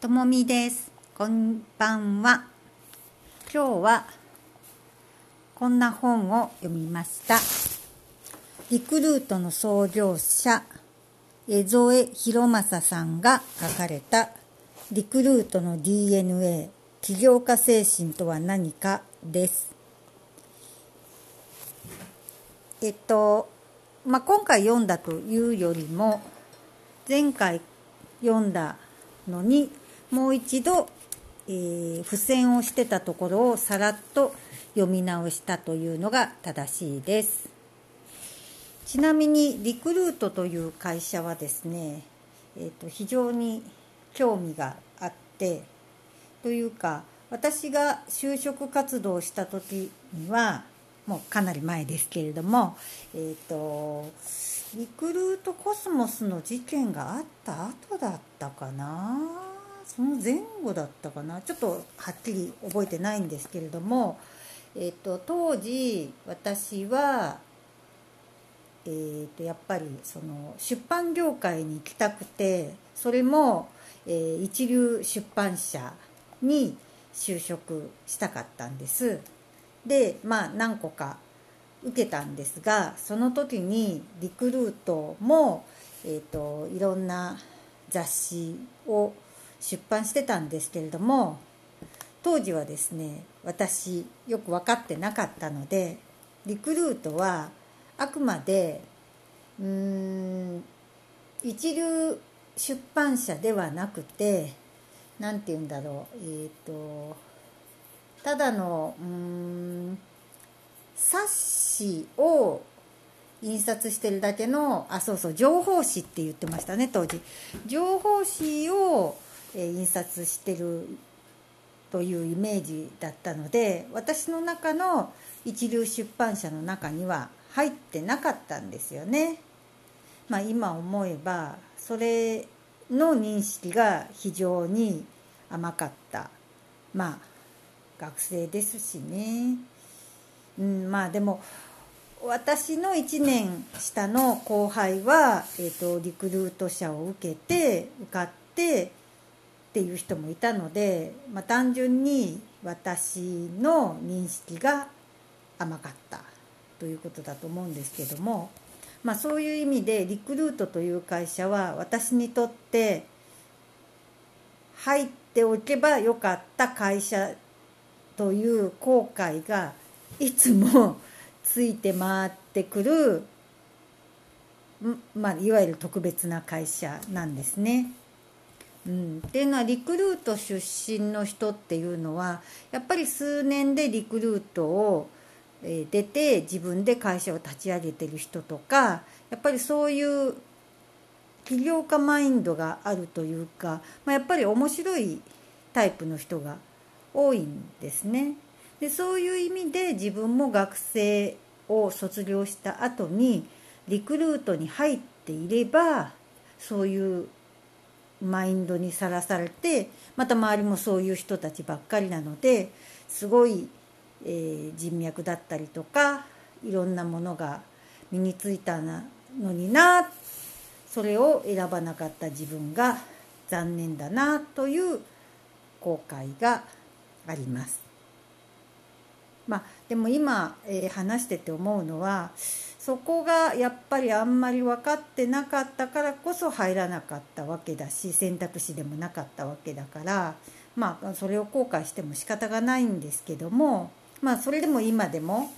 ともみです。こんばんは。今日はこんな本を読みました。リクルートの創業者、江添博正さんが書かれたリクルートの DNA 起業家精神とは何かです。えっと、まあ、今回読んだというよりも前回読んだのにもう一度、えー付箋をしてたところをさらっと読み直したというのが正しいです。ちなみにリクルートという会社はですね、えーと非常に興味があってというか私が就職活動をした時にはもうかなり前ですけれども、えー、とリクルートコスモスの事件があった後だったかな。その前後だったかな？ちょっとはっきり覚えてないんですけれども、えー、と当時私は、えー、とやっぱりその出版業界に行きたくてそれも、えー一流出版社に就職したかったんです。でまあ何個か受けたんですがその時にリクルートも、えー、といろんな雑誌を出版してたんですけれども当時はですね私よく分かってなかったのでリクルートはあくまでうーん一流出版社ではなくて何て言うんだろうえっ、とただのうーん冊子を印刷してるだけのあそうそう情報誌って言ってましたね当時。情報誌を、え印刷してるというイメージだったので私の中の一流出版社の中には入ってなかったんですよね。まあ今思えばそれの認識が非常に甘かった。まあ学生ですしね。うんまあでも私の1年下の後輩は、えー、とリクルート社を受けて受かってっていう人もいたので、まあ、単純に私の認識が甘かったということだと思うんですけども、まあ、そういう意味でリクルートという会社は私にとって入っておけばよかった会社という後悔がいつもついて回ってくる、まあ、いわゆる特別な会社なんですね。うん、っていうのはリクルート出身の人っていうのはやっぱり数年でリクルートを出て自分で会社を立ち上げてる人とかやっぱりそういう起業家マインドがあるというか、まあ、やっぱり面白いタイプの人が多いんですね。でそういう意味で自分も学生を卒業した後にリクルートに入っていればそういうマインドにさらされてまた周りもそういう人たちばっかりなのですごい、えー人脈だったりとかいろんなものが身についたのになそれを選ばなかった自分が残念だなという後悔があります。まあ、でも今、えー話してて思うのはそこがやっぱりあんまり分かってなかったからこそ入らなかったわけだし選択肢でもなかったわけだからまあそれを後悔しても仕方がないんですけどもまあそれでも今でも、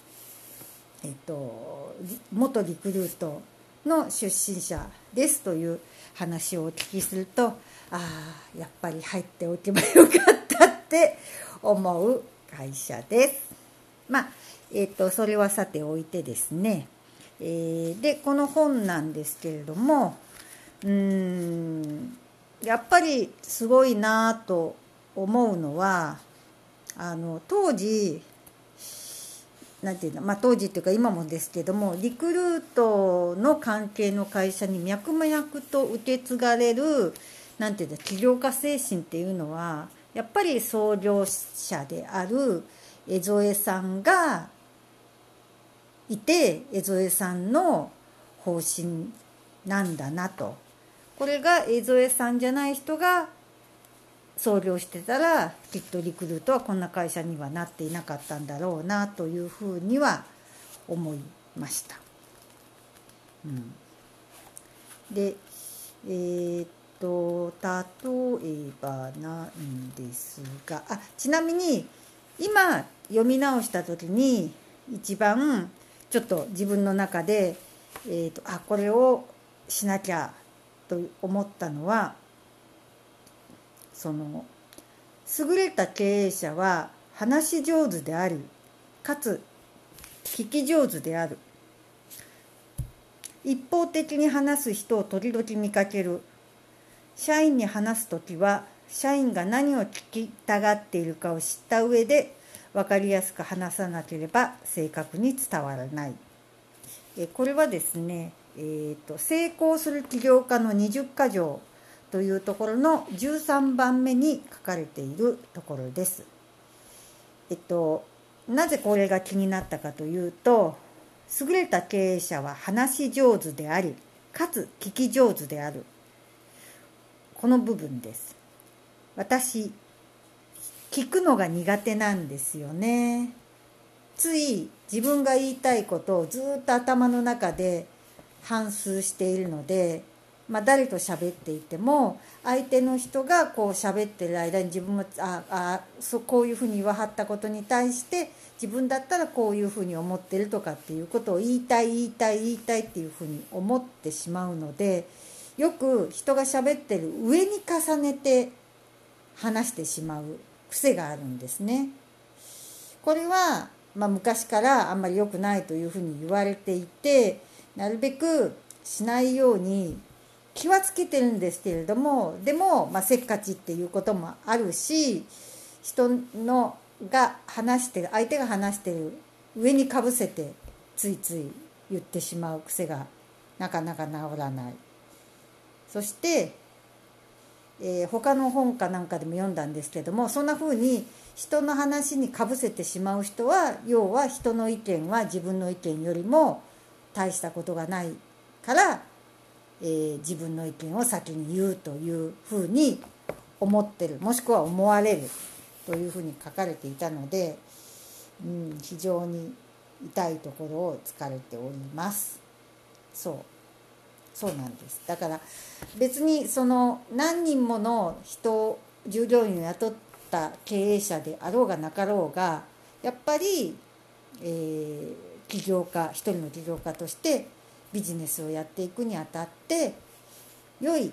えっと、元リクルートの出身者ですという話をお聞きするとああやっぱり入っておけばよかったって思う会社です。まあえっとそれはさておいてですね、えーでこの本なんですけれどもうんやっぱりすごいなと思うのはあの当時なんていうの、まあ、当時っていうか今もですけどもリクルートの関係の会社に脈々と受け継がれるなんていうの起業家精神っていうのはやっぱり創業者である江添さんがいて江添さんの方針なんだなとこれが江添さんじゃない人が創業してたらきっとリクルートはこんな会社にはなっていなかったんだろうなというふうには思いました。うん、でえー、っと例えばなんですがあちなみに今読み直した時に一番ちょっと自分の中で、えーと、あこれをしなきゃと思ったのはその優れた経営者は話し上手でありかつ聞き上手である。一方的に話す人を時々見かける。社員に話す時は社員が何を聞きたがっているかを知った上で分かりやすく話さなければ正確に伝わらない。えこれはですね、えーと、成功する起業家の20か条というところの13番目に書かれているところです。えっと、なぜこれが気になったかというと優れた経営者は話し上手でありかつ聞き上手であるこの部分です私聞くのが苦手なんですよね。つい自分が言いたいことをずっと頭の中で反芻しているので、まあ、誰と喋っていても相手の人がこう喋ってる間に自分もああそこういうふうに言わはったことに対して自分だったらこういうふうに思ってるとかっていうことを言いたい言いたい言いたいっていうふうに思ってしまうのでよく人が喋ってる上に重ねて話してしまう。癖があるんですね。これは、まあ、昔からあんまり良くないというふうに言われていてなるべくしないように気はつけてるんですけれどもでも、まあ、せっかちっていうこともあるし人のが話してる相手が話してる上にかぶせてついつい言ってしまう癖がなかなか治らない。そしてえー、他の本かなんかでも読んだんですけどもそんな風に人の話にかぶせてしまう人は要は人の意見は自分の意見よりも大したことがないから、えー、自分の意見を先に言うというふうに思ってるもしくは思われるというふうに書かれていたので、うん、非常に痛いところを突かれております。そうそうなんですだから別にその何人もの人従業員を雇った経営者であろうがなかろうがやっぱり、えー、起業家一人の起業家としてビジネスをやっていくにあたって良い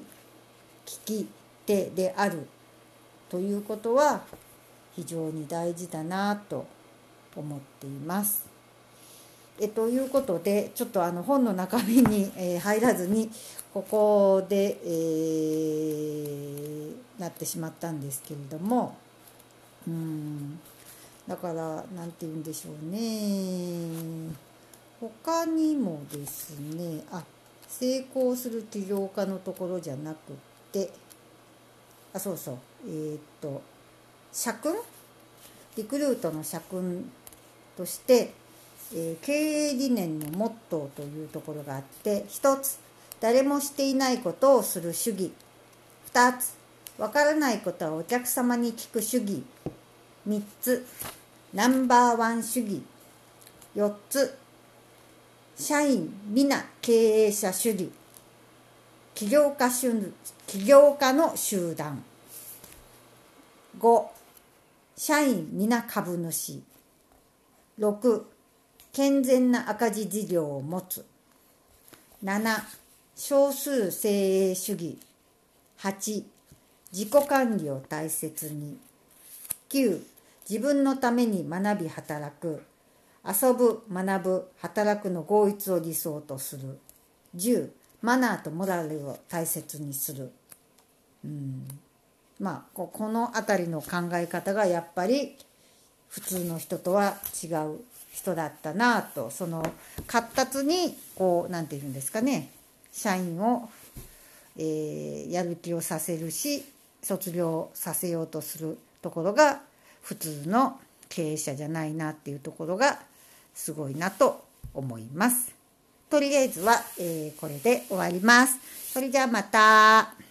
聞き手であるということは非常に大事だなと思っています。えということでちょっとあの本の中身に、入らずにここで、えー、なってしまったんですけれども。うん。だから何て言うんでしょうね。他にもですねあ成功する起業家のところじゃなくてあそうそう。えー、っと社訓？リクルートの社訓としてえ、経営理念のモットーというところがあって1つ誰もしていないことをする主義。2つわからないことはお客様に聞く主義。3つナンバーワン主義。4つ社員皆経営者主義。起業家起業家の集団。5社員皆株主。6健全な赤字事業を持つ。7少数精鋭主義。8自己管理を大切に。9自分のために学び働く。遊ぶ学ぶ働くの合一を理想とする。10マナーとモラルを大切にする。うん。まあこの辺りの考え方がやっぱり普通の人とは違う。人だったなとその活発にこう何て言うんですかね社員を、えー、やる気をさせるし卒業させようとするところが普通の経営者じゃないなっていうところがすごいなと思います。とりあえずは、えー、これで終わります。それじゃあまた。